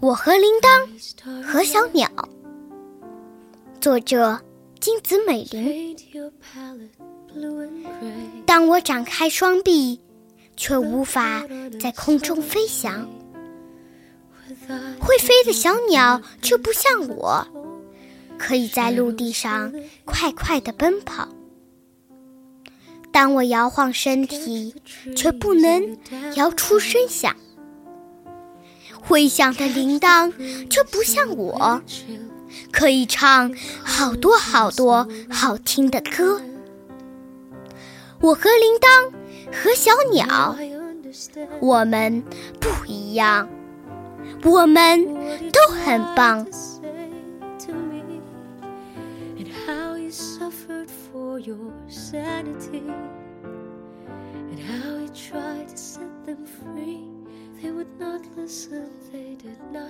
我和铃铛和小鸟，作者金子美玲。当我展开双臂，却无法在空中飞翔；会飞的小鸟却不像我，可以在陆地上快快地奔跑。当我摇晃身体，却不能摇出声响。会响的铃铛却不像我，可以唱好多好多好听的歌。我和铃铛和小鸟，我们不一样，我们都很棒。your sanity and how he tried to set them free. innocent they did not.